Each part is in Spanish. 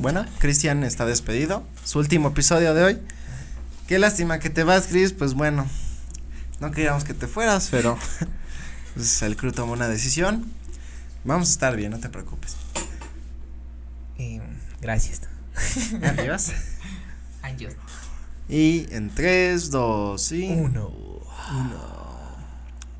bueno, Cristian está despedido. Su último episodio de hoy. Qué lástima que te vas, Chris. Pues bueno, no queríamos que te fueras, pero pues, el crew tomó una decisión. Vamos a estar bien, no te preocupes. Eh, gracias. Adiós. Adiós. Y en 3, 2 y Uno.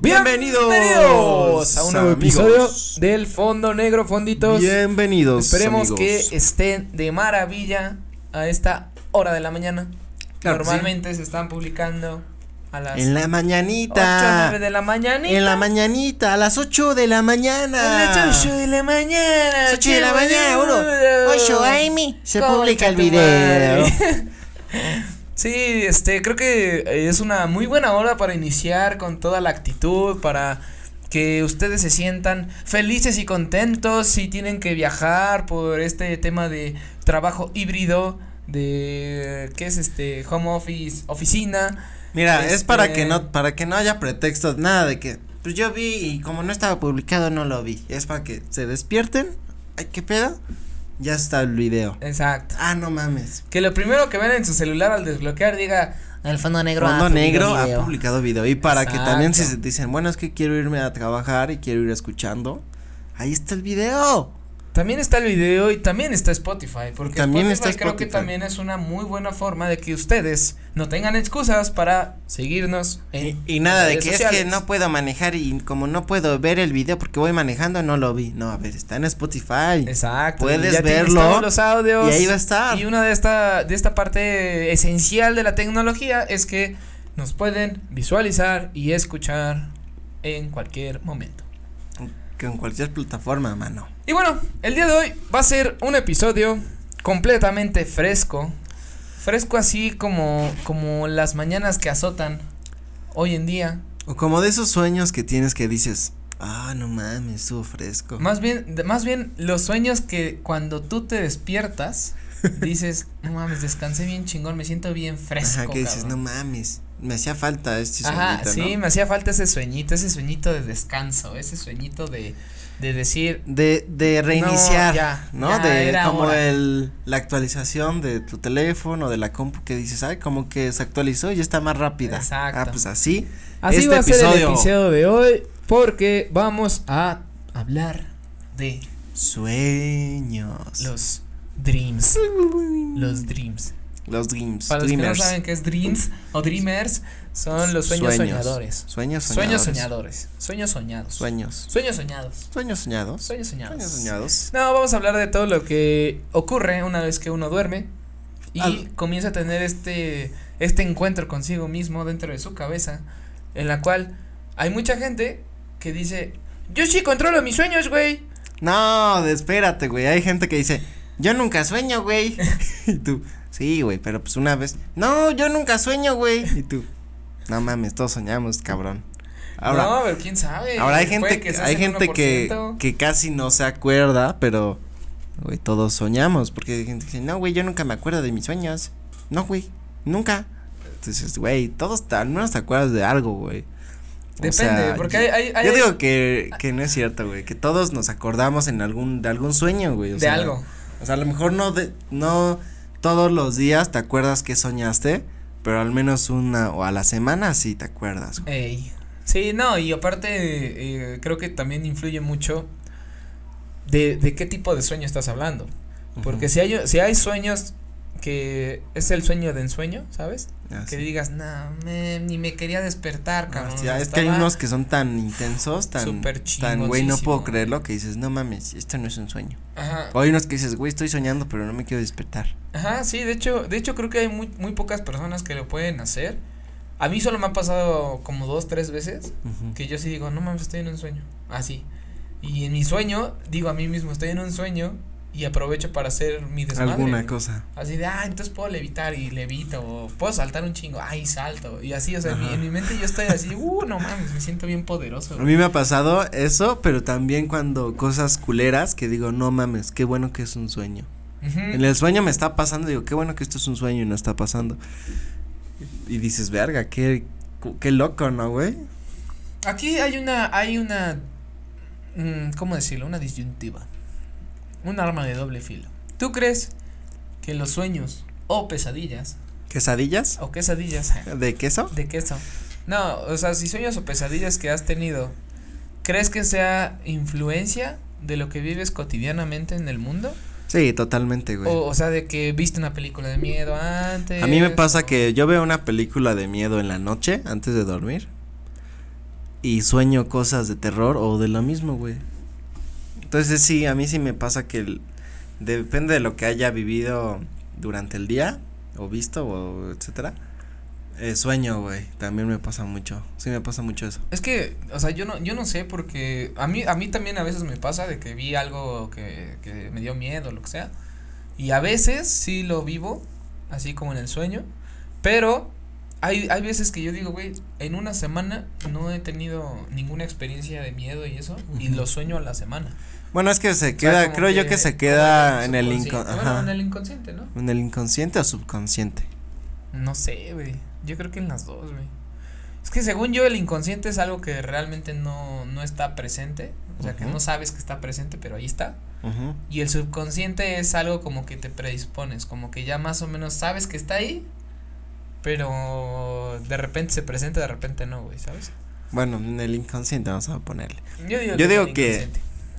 Bienvenidos, Bienvenidos a un nuevo amigos. episodio del Fondo Negro Fonditos. Bienvenidos. Esperemos amigos. que estén de maravilla a esta hora de la mañana. Claro Normalmente se están publicando a las En la 8 mañanita. 9 de la mañana. En la mañanita, a las 8 de la mañana. A las 8 de la mañana. 8 de la mañana, uno. boludo. 8 Amy. Se Concha publica el video. Sí, este, creo que es una muy buena hora para iniciar con toda la actitud, para que ustedes se sientan felices y contentos si tienen que viajar por este tema de trabajo híbrido, de qué es este home office, oficina. Mira, es para Este- que no para que no haya pretextos, nada de que pues yo vi y como no estaba publicado no lo vi. Es para que se despierten. Ay, ¿qué pedo? Ya está el video. Exacto. Ah, no mames. Que lo primero que ven en su celular al desbloquear diga el fondo negro. Fondo ha Negro ha video". publicado video y para que también si se dicen, bueno, es que quiero irme a trabajar y quiero ir escuchando, ahí está el video. También está el video y también está Spotify, porque También Spotify está creo que también es una muy buena forma de que ustedes no tengan excusas para seguirnos en Y, y nada de que es que no puedo manejar y como no puedo ver el video porque voy manejando, no lo vi. No, a ver, está en Spotify. Exacto. Puedes ya verlo, todos los audios. y ahí va a estar. Y una de esta de esta parte esencial de la tecnología es que nos pueden visualizar y escuchar en cualquier momento. Que en cualquier plataforma, mano. Y bueno, el día de hoy va a ser un episodio completamente fresco. Fresco así como, como las mañanas que azotan hoy en día. O como de esos sueños que tienes que dices, ah, no mames, estuvo fresco. Más bien, más bien los sueños que cuando tú te despiertas, dices, no mames, descansé bien chingón, me siento bien fresco. Ajá, que dices, no cabrón". mames, me hacía falta este Ajá, sueñito, sí, ¿no? me hacía falta ese sueñito, ese sueñito de descanso, ese sueñito de, de decir, De, de reiniciar, ya, ¿no? ya de era como hora. el, la actualización de tu teléfono, de la compu que dices, ay, como que se actualizó y está más rápida. Exacto. Ah, pues así. Así este va a ser el episodio de hoy porque vamos a hablar de Sueños. los dreams. Los dreams. Los dreams. Para los que no saben qué es dreams o dreamers, son los sueños, soñadores. Sueños Sueños soñadores. Sueños soñados. Sueños. Sueños soñados. Sueños soñados. Sueños soñados. Sueños soñados. No, vamos a hablar de todo lo que ocurre una vez que uno duerme y Al- comienza a tener este este encuentro consigo mismo dentro de su cabeza en la cual hay mucha gente que dice, "Yo sí controlo mis sueños, güey." No, espérate, güey. Hay gente que dice, yo nunca sueño, güey. y tú, sí, güey, pero pues una vez. No, yo nunca sueño, güey. Y tú, no mames, todos soñamos, cabrón. Ahora, no, pero quién sabe. ahora hay gente, que hay gente que, 1%. que casi no se acuerda, pero, güey, todos soñamos. Porque hay gente que dice, no, güey, yo nunca me acuerdo de mis sueños. No, güey, nunca. Entonces, güey, todos te- al menos te acuerdas de algo, güey. O Depende, sea, porque yo- hay- hay- hay- Yo digo que, que no es cierto, güey, que todos nos acordamos en algún, de algún sueño, güey. o de sea, algo. O sea, a lo mejor no de, no todos los días te acuerdas que soñaste, pero al menos una o a la semana sí te acuerdas. Ey. Sí, no, y aparte eh, creo que también influye mucho de, de qué tipo de sueño estás hablando. Porque si hay si hay sueños que es el sueño de ensueño, ¿sabes? Ah, Que sí. digas, no, me, ni me quería despertar, Ah, cabrón. sí, es que hay unos que son tan intensos, tan, tan güey, no puedo creerlo, que dices, no mames, esto no es un sueño. Ajá. O hay unos que dices, güey, estoy soñando, pero no me quiero despertar. Ajá, sí, de hecho, de hecho creo que hay muy, muy pocas personas que lo pueden hacer. A mí solo me ha pasado como dos, tres veces que yo sí digo, no mames, estoy en un sueño. Así. Y en mi sueño, digo a mí mismo, estoy en un sueño y aprovecho para hacer mi desmadre. Alguna cosa. Así de, ah, entonces puedo levitar y levito, o puedo saltar un chingo, ay, salto. Y así, o sea, en mi, Ajá. en mi mente yo estoy así, uh, no mames, me siento bien poderoso. A mí me ha pasado eso, pero también cuando cosas culeras que digo, no mames, qué bueno que es un sueño. En el sueño me está pasando, digo, qué bueno que esto es un sueño y no está pasando. Y dices, verga, qué, qué loco, ¿no, güey? Aquí hay una, hay una, mm, ¿cómo decirlo? Una disyuntiva. Un arma de doble filo. ¿Tú crees que los sueños o pesadillas ¿Quesadillas? o quesadillas ¿De queso? de queso. No, o sea, si sueños o pesadillas que has tenido, ¿crees que sea influencia de lo que vives cotidianamente en el mundo? Sí, totalmente, güey. O, o sea, de que viste una película de miedo antes. A mí me pasa o- que yo veo una película de miedo en la noche antes de dormir y sueño cosas de terror o de lo mismo, güey. Entonces sí, a mí sí me pasa que el- depende de lo que haya vivido durante el día o visto o etcétera. eh, sueño, güey, también me pasa mucho. Sí me pasa mucho eso. Es que, o sea, yo no, yo no sé porque a mí, a mí también a veces me pasa de que vi algo que, que me dio miedo, lo que sea. Y a veces sí lo vivo, así como en el sueño, pero hay, hay veces que yo digo, güey, en una semana no he tenido ninguna experiencia de miedo y eso, y lo sueño a la semana. Bueno, es que se O sea, queda, creo yo que se queda en el inconsciente. Bueno, en el inconsciente, ¿no? ¿En el inconsciente o subconsciente? No sé, güey. Yo creo que en las dos, güey. Es que según yo el inconsciente es algo que realmente no, no está presente. O sea, que no sabes que está presente, pero ahí está. Y el subconsciente es algo como que te predispones, como que ya más o menos sabes que está ahí, pero de repente se presenta, de repente no, güey, ¿sabes? Bueno, en el inconsciente vamos a ponerle. Yo digo Yo que-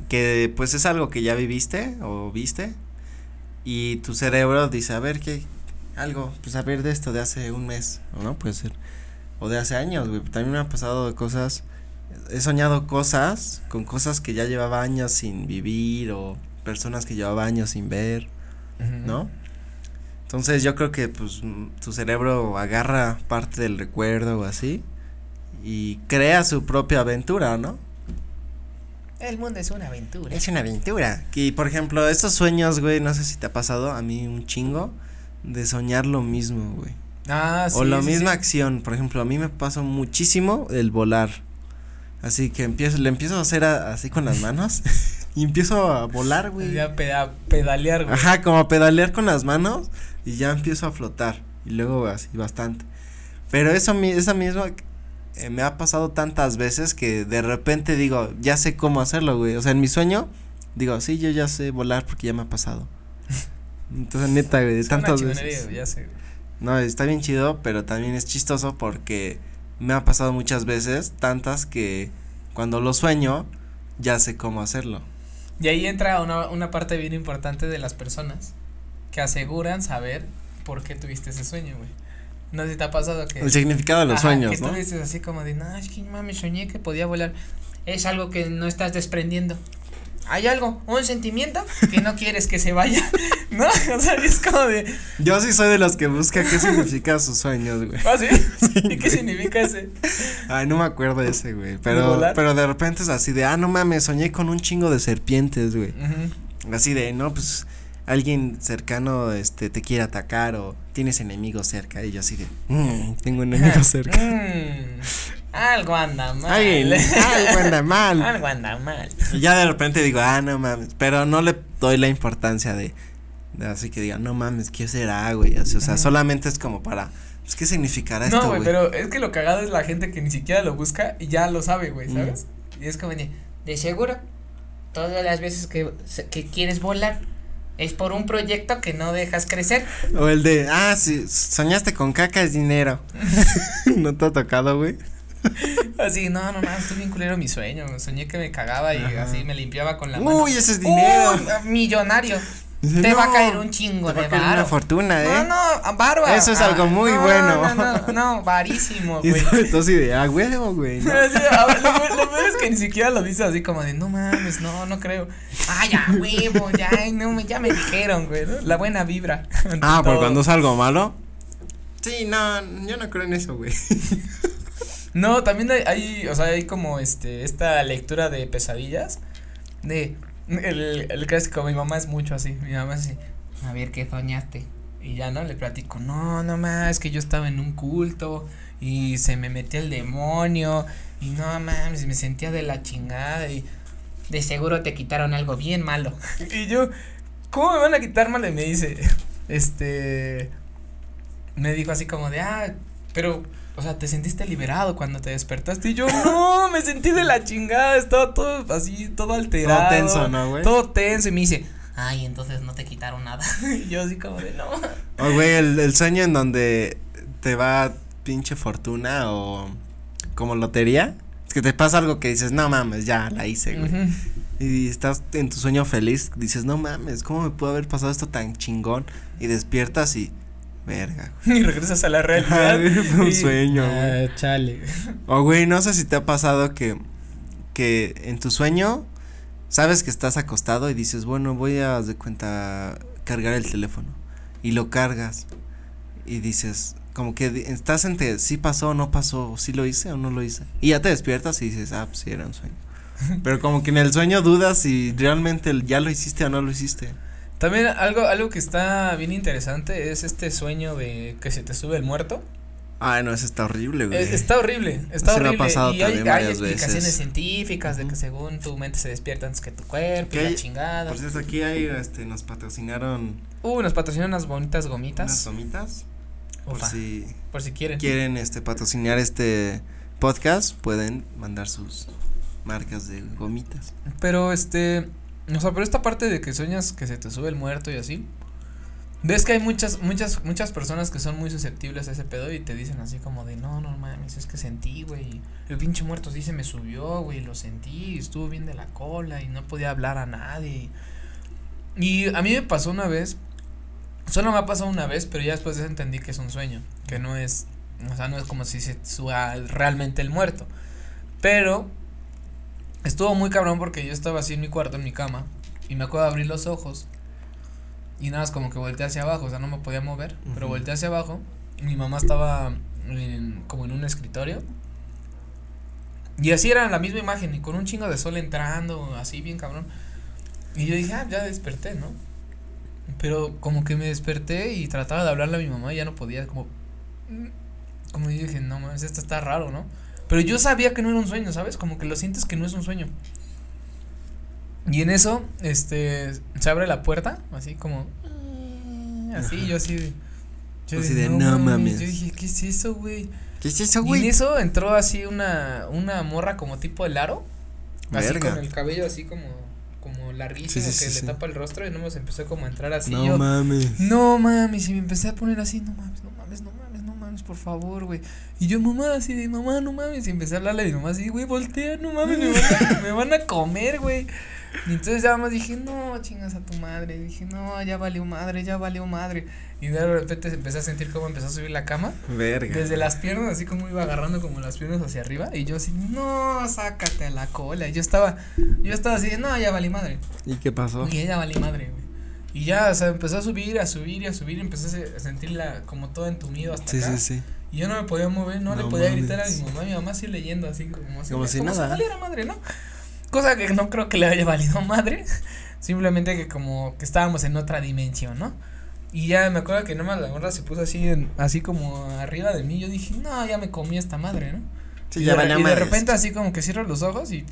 que pues es algo que ya viviste o viste y tu cerebro dice, a ver, ¿qué? Algo, pues a ver de esto de hace un mes, ¿o no? Puede ser. O de hace años, güey. También me han pasado cosas, he soñado cosas con cosas que ya llevaba años sin vivir o personas que llevaba años sin ver. ¿no? Entonces yo creo que pues mm, tu cerebro agarra parte del recuerdo o así y crea su propia aventura, ¿no? El mundo es una aventura. Es una aventura. Y por ejemplo, estos sueños, güey, no sé si te ha pasado, a mí un chingo, de soñar lo mismo, güey. Ah, sí. o la sí, misma sí. acción. Por ejemplo, a mí me pasa muchísimo el volar. Así que empiezo, le empiezo a hacer a- así con las manos y empiezo a volar, güey. Peda- pedalear, güey. Ajá, como a pedalear con las manos y ya empiezo a flotar. Y luego así bastante. Pero eso esa misma eh, me ha pasado tantas veces que de repente digo, ya sé cómo hacerlo, güey. O sea, en mi sueño digo, sí, yo ya sé volar porque ya me ha pasado. Entonces, neta, güey, de tantas veces. ya sé. güey. No, está bien chido, pero también es chistoso porque me ha pasado muchas veces, tantas que cuando lo sueño, ya sé cómo hacerlo. Y ahí entra una, una parte bien importante de las personas que aseguran saber por qué tuviste ese sueño, güey. No sé si te ha pasado que. El significado de los Ajá, sueños, que ¿no? tú dices así como de, no, es que mames, soñé que podía volar. Es algo que no estás desprendiendo. Hay algo, un sentimiento que no quieres que se vaya, ¿no? O sea, es como de, Yo sí soy de los que busca qué significa sus sueños, güey. ¿ah, sí? ¿Y qué significa ese? Ay, no me acuerdo de ese, güey. ¿De Pero, volar? pero de repente es así de, ah, no mames, soñé con un chingo de serpientes, güey. Ujú. Así de, no, pues, alguien cercano, este, te quiere atacar o tienes enemigos cerca. Y yo así de, "Mm, tengo enemigos cerca. Mm, algo anda mal. Algo anda mal. algo anda mal. Y ya de repente digo, ah, no mames. Pero no le doy la importancia de, de así que diga, no mames, ¿qué será, güey? Así, o sea, solamente es como para, pues, ¿qué significará No, esto, güey, güey? pero es que lo cagado es la gente que ni siquiera lo busca y ya lo sabe, güey, Mm. ¿sabes? Y es como de, de seguro, todas las veces que, que quieres volar es por un proyecto que no dejas crecer. O el de, ah, sí, soñaste con caca es dinero. ¿No te ha tocado, güey? Así, no, no, no, estoy bien culero mi sueño. Soñé que me cagaba y Ajá. así me limpiaba con la mano. Uy, ese es dinero. Uy, millonario. Dice, Te va a "No, caer un chingo te va de a caer una fortuna, ¿eh? No, no, barba. Eso es algo muy no, bueno. No, no, no, varísimo, Y güey. sobre todo así de, ah, huevo, güey. ¿no? Sí, ver, lo, peor- lo peor es que ni siquiera lo dice así como de, no mames, no, no creo. Ah, ya, huevo, ya, no, me, ya me dijeron, güey, ¿no? La buena vibra. Ah, por todo. cuando es algo malo. Sí, no, yo no creo en eso, güey. No, también hay, hay, o sea, hay como, este, esta lectura de pesadillas, de, el, el clásico, mi mamá es mucho así, mi mamá es así, a ver, ¿qué soñaste? Y ya, ¿no? Le platico, no, no más, es que yo estaba en un culto y se me metió el demonio y no mames, me sentía de la chingada y de seguro te quitaron algo bien malo. y yo, ¿cómo me van a quitar malo? Y me dice, este, me dijo así como de, ah, pero, o sea, te sentiste liberado cuando te despertaste y yo, no, me sentí de la chingada, estaba todo así, todo alterado. Todo tenso, ¿no, güey? Todo tenso y me dice, ay, entonces no te quitaron nada. y yo así como de no. O güey, el, el sueño en donde te va pinche fortuna o como lotería. Es que te pasa algo que dices, no mames, ya la hice, güey. Y estás en tu sueño feliz, dices, no mames, ¿cómo me pudo haber pasado esto tan chingón? Y despiertas y, verga, Y regresas a la realidad. güey. Fue un y- sueño, güey. Ah, chale. O güey, no sé si te ha pasado que, que en tu sueño sabes que estás acostado y dices, bueno, voy a de cuenta cargar el teléfono. Y lo cargas. Y dices, como que estás entre sí pasó o no pasó, sí lo hice o no lo hice. Y ya te despiertas y dices, ah, pues sí era un sueño. Pero como que en el sueño dudas si realmente el- ya lo hiciste o no lo hiciste. También algo, algo que está bien interesante es este sueño de que se te sube el muerto. Ay, no, eso está horrible, güey. Eh, está horrible, está Sí me ha horrible. pasado y hay, también hay varias explicaciones veces. científicas de que según tu mente se despierta antes que tu cuerpo y la hay- chingada. Por cierto, aquí hay, este, nos patrocinaron Uh, nos patrocinan unas bonitas unas gomitas. gomitas. Por si por si quieren. quieren este patrocinar este podcast, pueden mandar sus marcas de gomitas. Pero este, o sea, pero esta parte de que sueñas que se te sube el muerto y así. Ves que hay muchas, muchas, muchas personas que son muy susceptibles a ese pedo y te dicen así como de no, no mames, es que sentí, güey. El pinche muerto sí se me subió, güey, lo sentí, estuvo bien de la cola y no podía hablar a nadie. Y a mí me pasó una vez, solo me ha pasado una vez, pero ya después de eso entendí que es un sueño, que no es, o sea, no es como si se suba realmente el muerto. Pero estuvo muy cabrón porque yo estaba así en mi cuarto, en mi cama, y me acuerdo de abrir los ojos. Y nada, es como que volteé hacia abajo, o sea, no me podía mover, pero volteé hacia abajo. y Mi mamá estaba en- como en un escritorio. Y así era la misma imagen, y con un chingo de sol entrando, así bien cabrón. Y yo dije, ah, ya desperté, ¿no? Pero como que me desperté y trataba de hablarle a mi mamá y ya no podía, como. Como yo dije, no mames, esto está raro, ¿no? Pero yo sabía que no era un sueño, ¿sabes? Como que lo sientes que no es un sueño. Y en eso, este, se abre la puerta, así como. Así, yo así. Yo Así de, "No mames". Yo dije, ¿qué es eso, güey? ¿Qué es eso, Y en güey? eso entró así una, una morra como tipo el aro. Así Verga. con el cabello así como, como larguísimo Sí, sí, que sí, le tapa el rostro y no nos empezó como a entrar así. No yo, mames. no mames, y me empecé a poner así, no mames, no mames, por favor, güey. Y yo, mamá, así de, mamá, no mames, y empecé a hablarle a mi mamá así, güey, voltea, no mames, me van a, me van a comer, güey. Y entonces ya más dije, no, chingas a tu madre. Y dije, no, ya valió madre, ya valió madre. Y de repente empecé a sentir cómo empezó a subir la cama. Verga. Desde las piernas, así como iba agarrando como las piernas hacia arriba. Y yo así, no, sácate a la cola. Y yo estaba, yo estaba así, de, no, ya valí madre. ¿Y qué pasó? Y ella valí madre, güey. Y ya, o sea, empezó a subir, a subir y a subir. Y empecé a se- a sentirla como todo entumido hasta Sí, acá. sí, sí. Y yo no me podía mover, no, le No podía mames. gritar a mi mamá. Mi mamá así leyendo, así como, así, Como si nada. valiera madre, ¿no? Cosa que no creo que le haya valido madre. Simplemente que como que estábamos en otra dimensión, ¿no? Y ya me acuerdo que nomás la gorra se puso así, en, así como arriba de mí. Yo dije, no, ya me comí esta madre, ¿no? Sí, y ya de, y de repente así como que cierro los ojos y,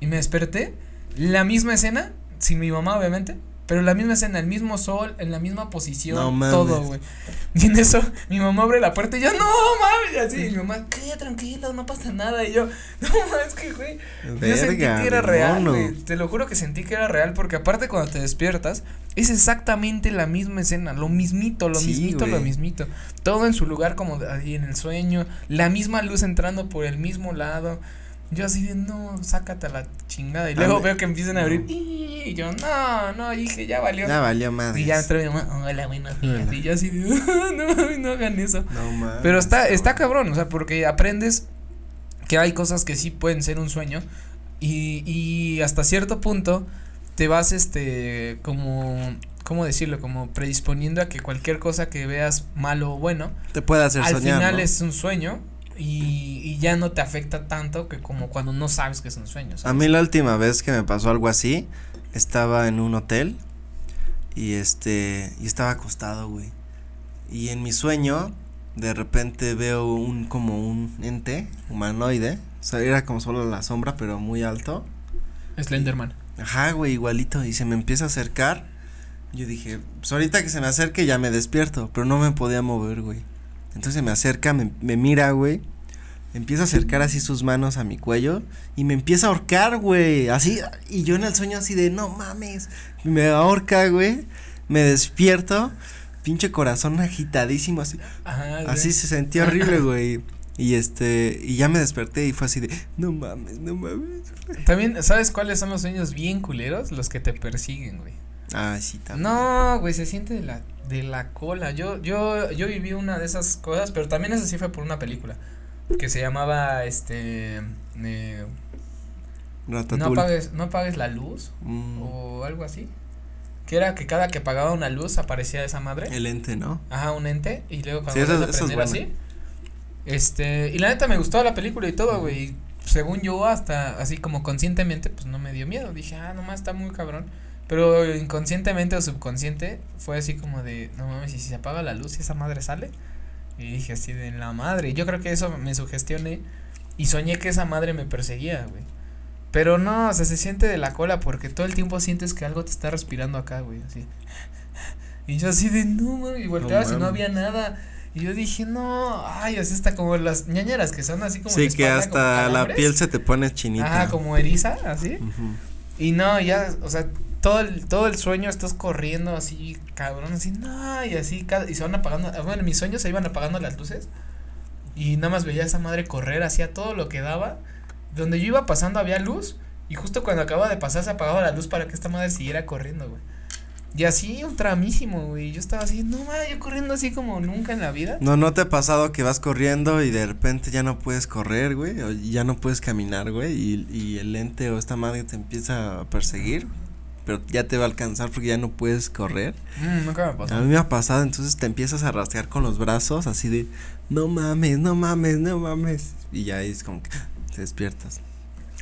y me desperté. La misma escena, sin mi mamá obviamente, pero la misma escena, el mismo sol, en la misma posición, No mames. todo, güey. Y en eso mi mamá abre la puerta y yo, no mames, así, y mi mamá, qué tranquilo, no pasa nada. Y yo, no mames, que güey. Yo sentí que era real, güey. Te lo juro que sentí que era real porque aparte cuando te despiertas es exactamente la misma escena, lo mismito, lo Sí, mismito, lo mismito. Todo en su lugar como ahí en el sueño, la misma luz entrando por el mismo lado. Yo así de, no, sácate a la chingada. Y luego veo que empiezan a abrir. Y yo, no, no, dije, ya valió. Ya valió madres. y ya entró mi mamá, hola, buenos días. Y yo así de, no, no hagan eso. No mames. Pero está, está cabrón, o sea, porque aprendes que hay cosas que sí pueden ser un sueño y, y hasta cierto punto te vas, este, como, ¿cómo decirlo? Como predisponiendo a que cualquier cosa que veas malo o bueno, Te puede hacer al soñar, final ¿no? es un sueño y, y ya no te afecta tanto que como cuando no sabes que es un sueño. A mí la última vez que me pasó algo así, estaba en un hotel y este, y estaba acostado, güey. Y en mi sueño, de repente veo un, como un ente humanoide, o sea, era como solo la sombra, pero muy alto. Slenderman. Ajá, güey, igualito, y se me empieza a acercar. Yo dije, pues ahorita que se me acerque ya me despierto, pero no me podía mover, güey. Entonces me acerca, me, me mira, güey. empieza a acercar así sus manos a mi cuello y me empieza a ahorcar, güey, así, y yo en el sueño así de, no mames, me ahorca, güey, me despierto, pinche corazón agitadísimo, así, Ajá, así se sentía horrible, güey, y este, y ya me desperté y fue así de, no mames, no mames. También, ¿sabes cuáles son los sueños bien culeros? Los que te persiguen, güey. Ah, sí, también. No, güey, se siente de la, de la cola. Yo, yo, yo viví una de esas cosas, pero también eso sí fue por una película. Que se llamaba, este, eh, no apagues, no apagues la luz, Mm, o algo así. Que era que cada que apagaba una luz aparecía esa madre. el ente, ¿no? Ajá, un ente. Y luego cuando Sí, esa- a es así. Este, y la neta me gustó la película y todo, güey. según yo, hasta así como conscientemente, pues no me dio miedo. Dije, ah, nomás está muy cabrón. Pero inconscientemente o subconsciente fue así como de, no mames, y si se apaga la luz y esa madre sale. Y dije así de la madre. Yo creo que eso me sugestioné y soñé que esa madre me perseguía, güey. Pero no, o sea, se siente de la cola porque todo el tiempo sientes que algo te está respirando acá, güey, así. Y yo así de, no, mames, y volteabas y no había nada. Y yo dije, no, ay, así está como las ñañaras que son así como Sí, que hasta la piel se te pone chinita. Ajá, como eriza, así. Y no, ya, o sea, todo el, todo el sueño estás corriendo así, cabrón, así, no, y así, y se van apagando, ah, bueno, en mis sueños se iban apagando las luces. Y nada más veía a esa madre correr, hacía todo lo que daba. Donde yo iba pasando había luz. Y justo cuando acababa de pasar se apagaba la luz para que esta madre siguiera corriendo, güey. Y así, un tramísimo, güey. Yo estaba así, no mames, yo corriendo así como nunca en la vida. No, ¿no te ha pasado que vas corriendo y de repente ya no puedes correr, güey? Ya no puedes caminar, güey, y, y el ente o esta madre te empieza a perseguir, pero ya te va a alcanzar porque ya no puedes correr. Mm, nunca me A pasó. mí me ha pasado, entonces te empiezas a rastrear con los brazos así de, no mames, no mames, no mames. Y ya es como que te despiertas.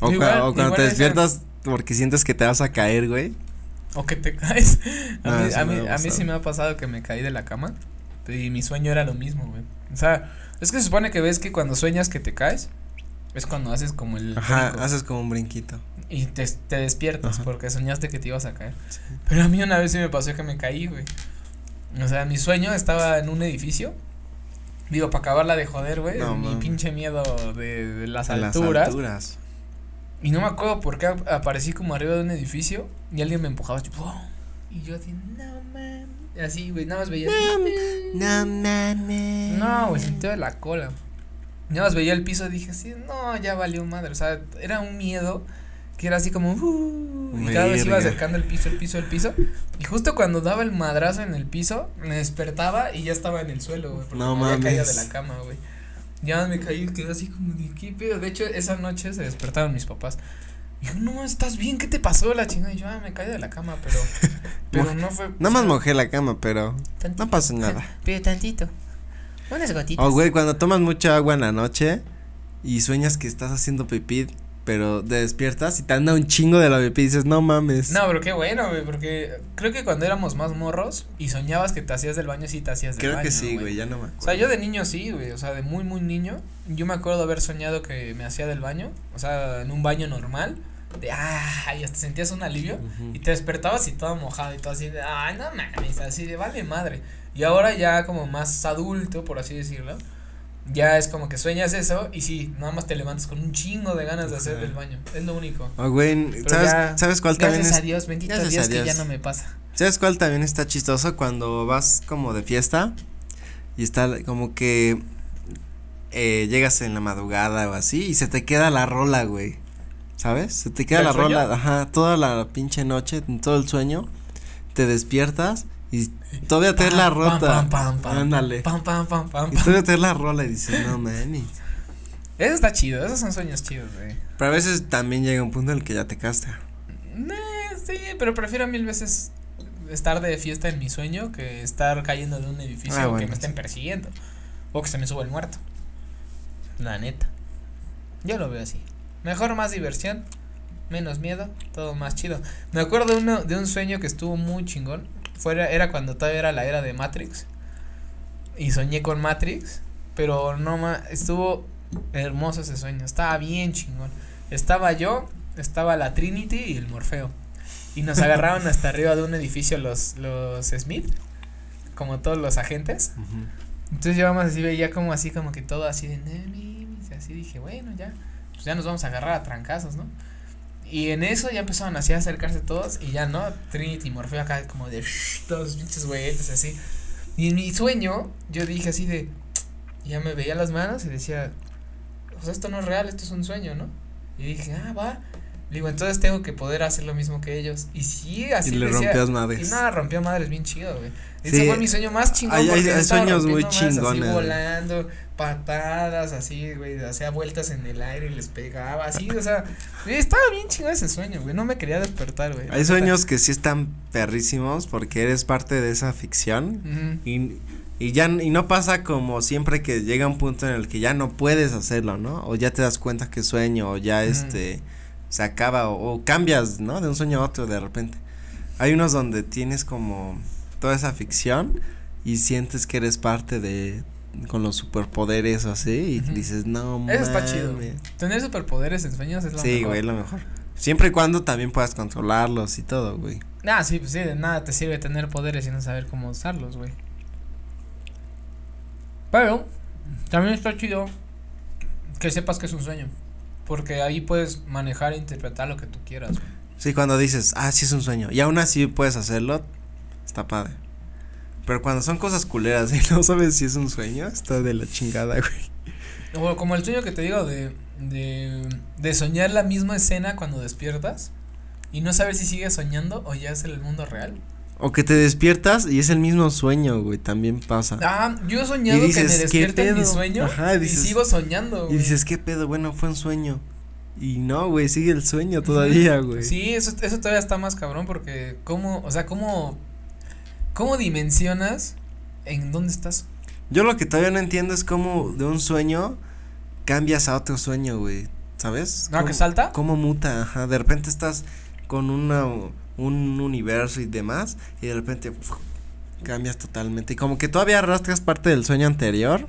O, cua- Igual- o cuando te despiertas porque sientes que te vas a caer, güey. O que te caes. A Ah, mí, sí a mí, ha a mí sí pasado. me ha pasado que me caí de la cama. Y mi sueño era lo mismo, güey. O sea, es que se supone que ves que cuando sueñas que te caes, es cuando haces como el. Ajá, brinco. haces como un brinquito. Y te, te despiertas Ajá. porque soñaste que te ibas a caer. Pero a mí una vez sí me pasó que me caí, güey. O sea, mi sueño estaba en un edificio. Digo, para acabarla de joder, güey. No, mi pinche miedo de, de las En las alturas. alturas. Y no me acuerdo por qué ap- aparecí como arriba de un edificio y alguien me empujaba. Y yo así, no mames. Así, güey, nada más veía. No mames. No, güey, sentía de la cola. Nada más veía el piso y dije así, no, ya valió madre. O sea, era un miedo que era así como, "Uh", y cada vez iba acercando el piso, el piso, el piso. Y justo cuando daba el madrazo en el piso, me despertaba y ya estaba en el suelo, güey. Porque No me había caído de la cama, güey. Ya me caí y quedé así como de qué pedo. De hecho, esa noche se despertaron mis papás. Y yo, no, ¿estás bien? ¿Qué te pasó la chingada? Y yo, ah, me caí de la cama, pero. pero no fue. Nada más mojé la cama, pero Tantito. no pasa nada. Pero tantito. Unas gotitas. O güey, cuando tomas mucha agua en la noche y sueñas que estás haciendo pipí, pero te despiertas y te anda un chingo de la pipí y dices, no mames. No, pero qué bueno, güey, porque creo que cuando éramos más morros y soñabas que te hacías del baño, sí te hacías del Creo baño. que sí, güey, ya no me acuerdo. O sea, yo de niño sí, güey, o sea, de muy, muy niño, yo me acuerdo haber soñado que me hacía del baño, o sea, en un baño normal, de, ah, y hasta sentías un alivio, y te despertabas y todo mojado y todo así de, ay, no mames, así de, vale madre. Y ahora ya como más adulto, por así decirlo, ya es como que sueñas eso y sí, nada más te levantas con un chingo de ganas de hacer del baño, es lo único. O güey, ¿sabes, ya, ¿sabes cuál también Gracias a Dios, bendito Dios a que ya Dios. no me pasa. ¿Sabes cuál también está chistoso? Cuando vas como de fiesta y está como que eh, llegas en la madrugada o así y se te queda la rola, güey. ¿Sabes? Se te queda ¿Del la sueño? rola, ajá, toda la pinche noche, en todo el sueño, te despiertas y todavía te la rota. pam, pam, pam, Ándale. Pam, pam, pam, pam, Y todavía te la rola y dices, no mames. Eso está chido, esos son sueños chidos, güey. Pero a veces también llega un punto en el que ya te castra. Eh, sí, pero prefiero mil veces estar de fiesta en mi sueño que estar cayendo de un edificio Ah, o que bueno, me estén persiguiendo. O que se me suba el muerto. La neta. Yo lo veo así. Mejor más diversión, menos miedo, todo más chido. Me acuerdo de, uno, de un sueño que estuvo muy chingón. Fuera, era cuando todavía era la era de Matrix. Y soñé con Matrix. Pero no más, estuvo hermoso ese sueño. Estaba bien chingón. Estaba yo, estaba la Trinity y el Morfeo. Y nos agarraron hasta arriba de un edificio los, los Smith. Como todos los agentes. Entonces yo más así veía como así, como que todo así de así dije, bueno, ya, pues ya nos vamos a agarrar a trancazos, ¿no? Y en eso ya empezaron así a acercarse todos y ya, ¿no? Trinity y Morfeo acá como de todos pinches güeyes así. Y en mi sueño yo dije así de, ya me veía las manos y decía, pues esto no es real, esto es un sueño, ¿no? Y dije, ah, va. Digo, entonces tengo que poder hacer lo mismo que ellos. Y sí, así y le decía, rompías madres. Y nada, rompió madres bien chido, güey. Sí. Ese fue mi sueño más chingón. Hay- hay- hay sueños muy chingones, Así güey. volando, patadas, así, güey, hacía vueltas en el aire y les pegaba, así, o sea, güey, estaba bien chingón ese sueño, güey, no me quería despertar, güey. Hay sueños que sí están perrísimos porque eres parte de esa ficción y, y ya y no pasa como siempre que llega un punto en el que ya no puedes hacerlo, ¿no? O ya te das cuenta que sueño o ya este se acaba o, o cambias, ¿no? De un sueño a otro de repente. Hay unos donde tienes como toda esa ficción y sientes que eres parte de con los superpoderes o así y Ujú. dices, "No Eso está chido, mames". Tener superpoderes en sueños es lo Sí, mejor. güey, lo mejor. Siempre y cuando también puedas controlarlos y todo, güey. Ah, sí, pues sí, de nada te sirve tener poderes y no saber cómo usarlos, güey. Pero, también está chido que sepas que es un sueño. Porque ahí puedes manejar e interpretar lo que tú quieras. güey. Sí, cuando dices, ah, sí es un sueño, y aún así puedes hacerlo, está padre. Pero cuando son cosas culeras y no sabes si es un sueño, está de la chingada, güey. O como el sueño que te digo de, de, de soñar la misma escena cuando despiertas y no saber si sigues soñando o ya es el mundo real. O que te despiertas y es el mismo sueño, güey, también pasa. Ah, yo he soñado que dices, me ¿qué despierto en mi sueño Ajá, y dices- sigo soñando. y güey. dices, ¿qué pedo? Bueno, fue un sueño. Y no, güey, sigue el sueño todavía, güey. Sí, eso, eso todavía está más cabrón porque cómo, o sea, cómo, cómo dimensionas en dónde estás. Yo lo que todavía no entiendo es cómo de un sueño cambias a otro sueño, güey. ¿Sabes? ¿No? ¿Cómo- ¿Que salta? cómo muta, ajá, de repente estás con una un universo y demás y de repente uf, cambias totalmente y como que todavía arrastras parte del sueño anterior,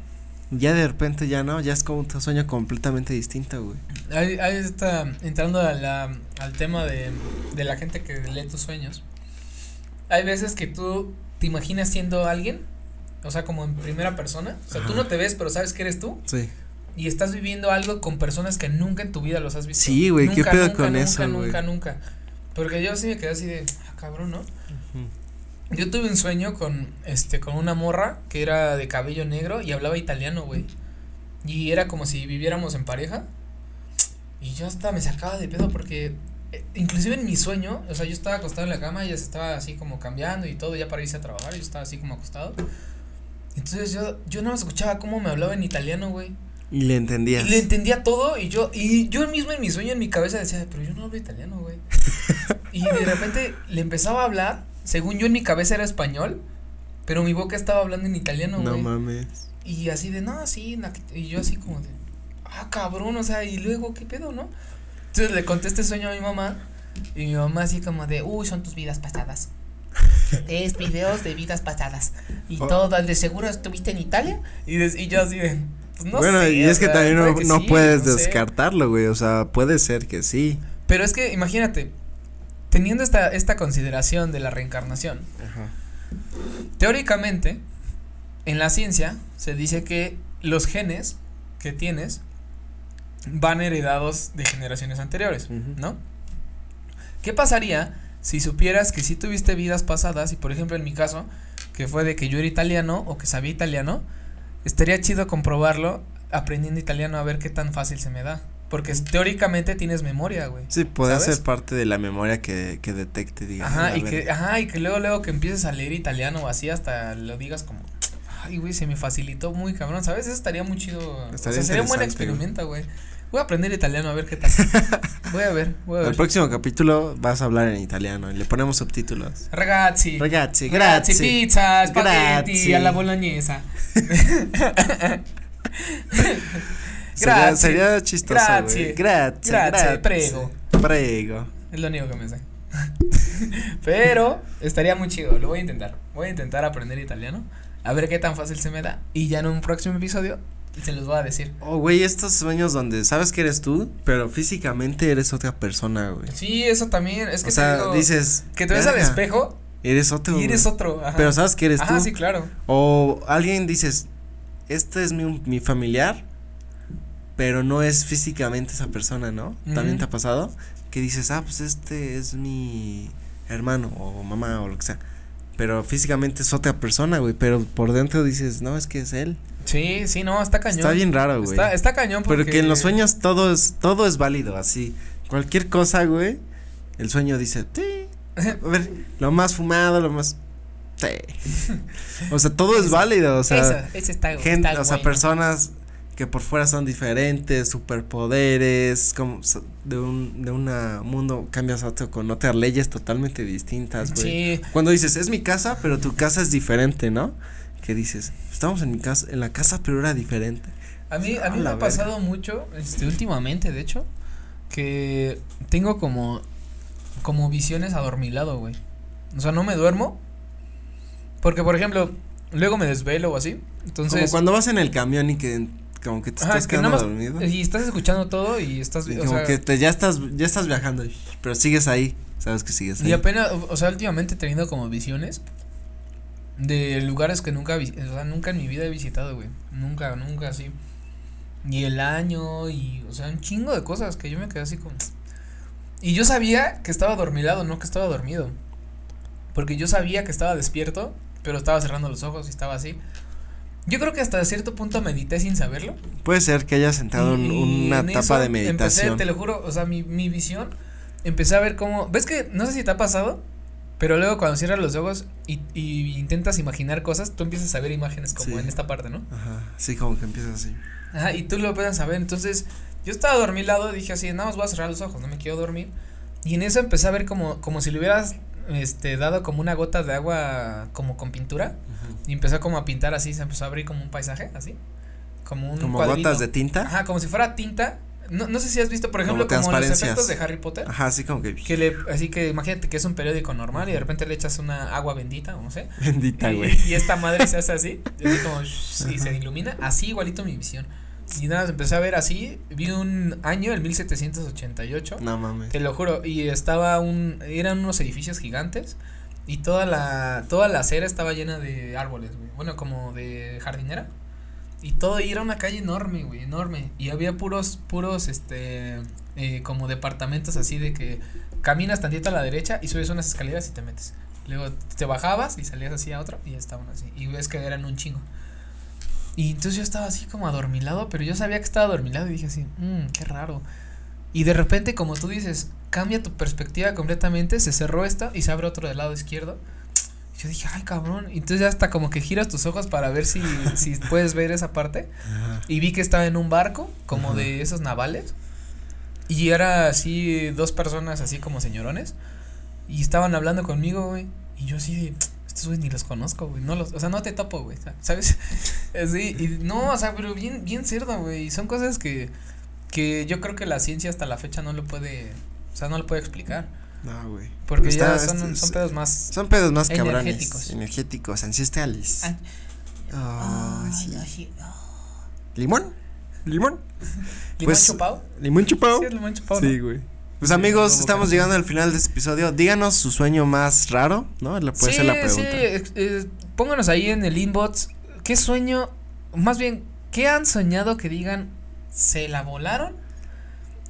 ya de repente ya no, ya es como un sueño completamente distinto, güey. Ahí, ahí está entrando a la, al tema de, de la gente que lee tus sueños. Hay veces que tú te imaginas siendo alguien, o sea, como en primera persona. O sea, tú no te ves, pero sabes que eres tú. Sí. Y estás viviendo algo con personas que nunca en tu vida los has visto. Sí, güey, ¿qué pedo nunca, con nunca, eso, güey? Nunca, nunca, Porque yo sí me quedé así de, ah, cabrón, ¿no? Yo tuve un sueño con, este, con una morra que era de cabello negro y hablaba italiano, güey. Y era como si viviéramos en pareja. Y yo hasta me sacaba de pedo porque, eh, inclusive en mi sueño, o sea, yo estaba acostado en la cama y ella se estaba así como cambiando y todo ya para irse a trabajar, yo estaba así como acostado. Entonces yo, yo no escuchaba cómo me hablaba en italiano, güey. Y le entendías. Y le entendía todo y yo, y yo mismo en mi sueño, en mi cabeza decía, pero yo no hablo italiano, güey. y de repente le empezaba a hablar, según yo en mi cabeza era español, pero mi boca estaba hablando en italiano, no güey. mames. y así de, no, sí, y yo así como de, ah, cabrón, o sea, y luego, ¿qué pedo, no? Entonces le conté este sueño a mi mamá, y mi mamá así como de, uy, son tus vidas pasadas. es videos de vidas pasadas. Y Oh. todo, de seguro estuviste en Italia. Y, y yo así de, no bueno, sé, y es que también no, que no sí, puedes no descartarlo, güey, o sea, puede ser que sí. Pero es que imagínate, teniendo esta, esta consideración de la reencarnación, Ajá. teóricamente, en la ciencia se dice que los genes que tienes van heredados de generaciones anteriores. ¿no? ¿Qué pasaría si supieras que si tuviste vidas pasadas y por ejemplo en mi caso, que fue de que yo era italiano o que sabía italiano, estaría chido comprobarlo aprendiendo italiano a ver qué tan fácil se me da, porque teóricamente tienes memoria, güey. Sí, puede ser parte de la memoria que, que detecte, digamos. Ajá, y que, ajá, y que luego, luego que empieces a leer italiano o así, hasta lo digas como, ay, güey, se me facilitó muy cabrón, ¿sabes? Eso estaría muy chido. Estaría o sea, sería un buen experimento, güey. Voy a aprender italiano a ver qué tal. voy a ver, voy a El ver. próximo capítulo vas a hablar en italiano y le ponemos subtítulos. Ragazzi. Ragazzi, Ragazzi, grazie. pizza, spaghetti alla bolognesa. Sería, Grazie. sería chistoso, Grazie. güey. Grazie, Grazie, grazie. prego. Prego. Es lo único que me sé. Pero estaría muy chido, lo voy a intentar. Voy a intentar aprender italiano, a ver qué tan fácil se me da. Y ya en un próximo episodio se los voy a decir. Oh, güey, estos sueños donde sabes que eres tú, pero físicamente eres otra persona, güey. Sí, eso también. Es que o te sea, digo, dices. que te ves al "Verga, espejo Eres otro. y eres güey". otro. Ajá. Pero sabes que eres Ajá, tú. sí, claro. O alguien dices, este es mi, mi familiar. pero no es físicamente esa persona, ¿no? También te ha pasado que dices, ah, pues este es mi hermano o mamá o lo que sea. Pero físicamente es otra persona, güey, pero por dentro dices, no, es que es él. Sí, sí, no, está cañón. Está bien raro, güey. Está, está cañón porque. Pero que en los sueños todo es, todo es válido, así. Cualquier cosa, güey, el sueño dice, sí. A ver, lo más fumado, lo más. Sí. O sea, todo es válido, o sea. Eso, está, gente, está o sea, bueno. personas que por fuera son diferentes, superpoderes, como de un de una mundo cambias a otro con otras leyes totalmente distintas, güey. Sí, Cuando dices, "Es mi casa", pero tu casa es diferente, ¿no? Que dices, "Estamos en mi casa, en la casa, pero era diferente." a mí, a A mí me ha verga. pasado mucho, este, últimamente, de hecho, que tengo como, como visiones adormilado, güey. O sea, no me duermo, porque, por ejemplo, luego me desvelo o así, entonces. como cuando vas en el camión y que como que te Ajá, estás que quedando nada más- dormido. Y estás escuchando todo y estás, Y o como sea, que te, ya estás ya estás viajando, pero sigues ahí, sabes que sigues ahí. Y apenas, o sea, últimamente he tenido como visiones de lugares que nunca, o sea, nunca en mi vida he visitado, güey. Nunca, nunca así. Y el año y, o sea, un chingo de cosas que yo me quedé así como... Y yo sabía que estaba dormilado, no que estaba dormido. Porque yo sabía que estaba despierto, pero estaba cerrando los ojos y estaba así. Yo creo que hasta cierto punto medité sin saberlo. Puede ser que hayas entrado en Y- y una en etapa de Empecé, meditación. te lo juro, o sea, mi, mi visión, empecé a ver cómo, ves que, no sé si te ha pasado, pero luego cuando cierras los ojos y, y intentas imaginar cosas, tú empiezas a ver imágenes como Sí. en esta parte, ¿no? Ajá, sí, como que empiezas así. Ajá, y tú lo empiezas a ver, entonces yo estaba dormilado, dije así, nada más voy a cerrar los ojos, no me quiero dormir, y en eso empecé a ver como, como si le hubieras, este, dado como una gota de agua como con pintura, y empezó como a pintar así, se empezó a abrir como un paisaje, así, como un Como cuadrito. gotas de tinta. Ajá, como si fuera tinta. No, no sé si has visto, por Como ejemplo, como, los transparencias. efectos de Harry Potter. Ajá, así como que Que le, así que imagínate que es un periódico normal y de repente le echas una agua bendita o no sé. bendita, y, güey. y esta madre se hace así, como y se ilumina, así igualito mi visión. Y nada, empecé a ver así, vi un año, el 1788, No mames. te lo juro, y estaba un, eran unos edificios gigantes y toda la, toda la acera estaba llena de árboles, güey, bueno, como de jardinera. Y todo, y era una calle enorme, güey, enorme. Y había puros, puros, este, eh, como departamentos así de que caminas tantito a la derecha y subes unas escaleras y te metes. Luego te bajabas y salías así a otro y estaban así. Y ves que eran un chingo. Y entonces yo estaba así como adormilado, pero yo sabía que estaba adormilado y dije así, mmm, qué raro. Y de repente, como tú dices, cambia tu perspectiva completamente, se cerró esta y se abre otro del lado izquierdo. Y yo dije, ay cabrón. Y entonces ya hasta como que giras tus ojos para ver si, si puedes ver esa parte. Ajá. Y vi que estaba en un barco, como Ajá. de esos navales. Y era así, dos personas así como señorones. Y estaban hablando conmigo, güey. Y yo así de, estos güeyes ni los conozco, güey. No los, o sea, no te topo, güey. ¿Sabes? Así, y no, o sea, pero bien, bien cerdo, güey. Y son cosas que, que yo creo que la ciencia hasta la fecha no lo puede, o sea, no lo puede explicar. No, güey. Porque Está- ya son, este, son pedos más. Son pedos más cabrones. Energéticos. Energéticos, ancestrales. Oh, sí. ¿Limón? ¿Limón? ¿Limón Pues, chupado? ¿Limón chupado? Sí, es limón chupado. Sí, ¿no? güey. Pues amigos, estamos que- llegando al final de este episodio. Díganos su sueño más raro, ¿no? Le puede sí, ser la pregunta. Sí, ex- eh, pónganos ahí en el inbox. ¿Qué sueño? Más bien, ¿qué han soñado que digan se la volaron?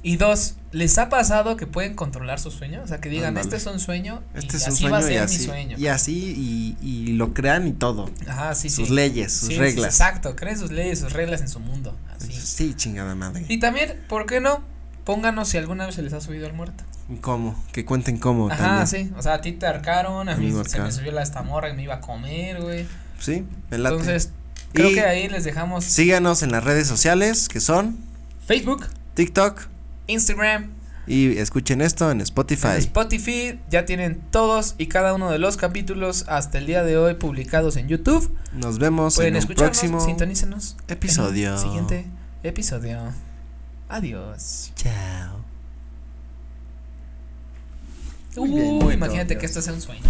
Y dos, ¿les ha pasado que pueden controlar su sueño? O sea, que digan, este es un sueño. Este y es así va a sueño y ser mi así. sueño. Y así, y, y lo crean y todo. Ajá, sí, sus sí. leyes, sus sí, reglas. exacto, creen sus leyes, sus reglas en su mundo. Así. Sí, chingada madre. Y también, ¿por qué no? Pónganos si alguna vez se les ha subido el muerto. ¿Cómo? Que cuenten cómo Ajá, también. sí. O sea, a ti te arcaron, a mí se me subió la esta morra que me iba a comer, güey. Sí, me late. Entonces, creo Y- que ahí les dejamos Síganos en las redes sociales que son Facebook, TikTok Instagram, y escuchen esto en Spotify. en Spotify. Ya tienen todos y cada uno de los capítulos hasta el día de hoy publicados en YouTube. Nos vemos Pueden en escucharnos, próximo sintonícenos. en episodio. siguiente episodio. Adiós. Chao. Uy, uh, imagínate que esto sea un sueño.